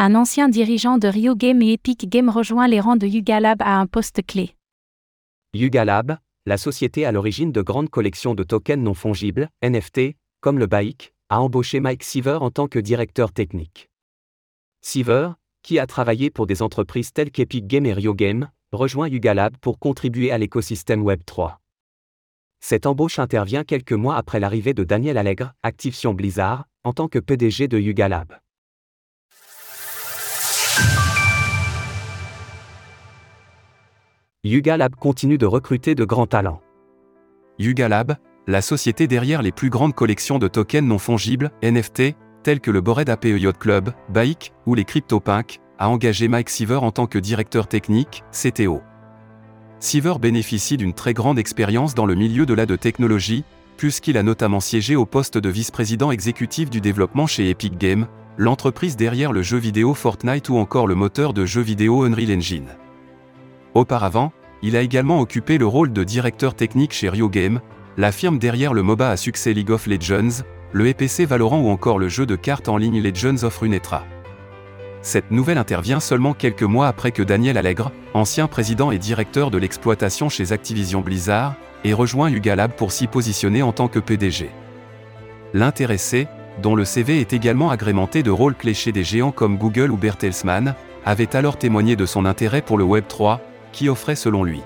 Un ancien dirigeant de Rio Game et Epic Game rejoint les rangs de Yuga Lab à un poste clé. Yuga Lab, la société à l'origine de grandes collections de tokens non fongibles, NFT, comme le BAIC, a embauché Mike Siever en tant que directeur technique. Siever, qui a travaillé pour des entreprises telles qu'Epic Game et Rio Game, rejoint Yuga Lab pour contribuer à l'écosystème Web3. Cette embauche intervient quelques mois après l'arrivée de Daniel Allègre, Activision Blizzard, en tant que PDG de Yuga Lab. Yuga Lab continue de recruter de grands talents. Yuga Lab, la société derrière les plus grandes collections de tokens non fongibles, NFT, tels que le Bored APE Yacht Club, BAIC ou les CryptoPunk, a engagé Mike Siever en tant que directeur technique, CTO. Siever bénéficie d'une très grande expérience dans le milieu de la technologie, puisqu'il a notamment siégé au poste de vice-président exécutif du développement chez Epic Games, l'entreprise derrière le jeu vidéo Fortnite ou encore le moteur de jeu vidéo Unreal Engine. Auparavant, il a également occupé le rôle de directeur technique chez Rio Game, la firme derrière le MOBA à succès League of Legends, le EPC Valorant ou encore le jeu de cartes en ligne Legends of Runeterra. Cette nouvelle intervient seulement quelques mois après que Daniel Allègre, ancien président et directeur de l'exploitation chez Activision Blizzard, ait rejoint Lab pour s'y positionner en tant que PDG. L'intéressé, dont le CV est également agrémenté de rôles clés chez des géants comme Google ou Bertelsmann, avait alors témoigné de son intérêt pour le Web 3, qui offrait selon lui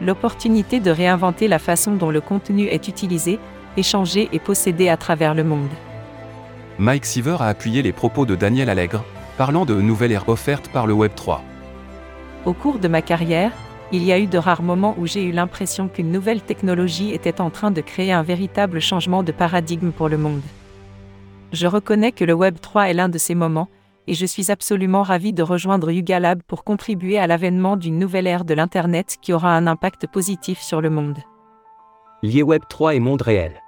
l'opportunité de réinventer la façon dont le contenu est utilisé, échangé et possédé à travers le monde. Mike Siever a appuyé les propos de Daniel Allègre, parlant de nouvelles ères offertes par le Web 3. Au cours de ma carrière, il y a eu de rares moments où j'ai eu l'impression qu'une nouvelle technologie était en train de créer un véritable changement de paradigme pour le monde. Je reconnais que le Web 3 est l'un de ces moments, et je suis absolument ravi de rejoindre Yuga Lab pour contribuer à l'avènement d'une nouvelle ère de l'Internet qui aura un impact positif sur le monde. Lié Web 3 et monde réel.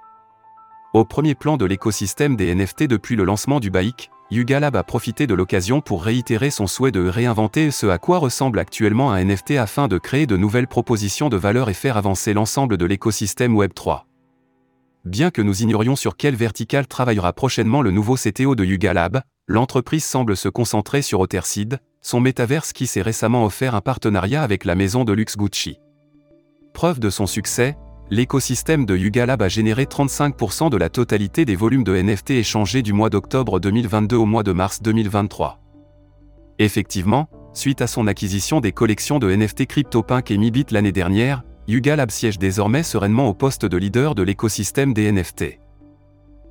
Au premier plan de l'écosystème des NFT depuis le lancement du BAIC, Yuga Lab a profité de l'occasion pour réitérer son souhait de réinventer ce à quoi ressemble actuellement un NFT afin de créer de nouvelles propositions de valeur et faire avancer l'ensemble de l'écosystème Web 3. Bien que nous ignorions sur quelle verticale travaillera prochainement le nouveau CTO de Yuga Lab, l'entreprise semble se concentrer sur Otherseed, son métaverse qui s'est récemment offert un partenariat avec la maison de luxe Gucci. Preuve de son succès, l'écosystème de Yuga Lab a généré 35% de la totalité des volumes de NFT échangés du mois d'octobre 2022 au mois de mars 2023. Effectivement, suite à son acquisition des collections de NFT CryptoPunk et Mibit l'année dernière, Yuga Lab siège désormais sereinement au poste de leader de l'écosystème des NFT.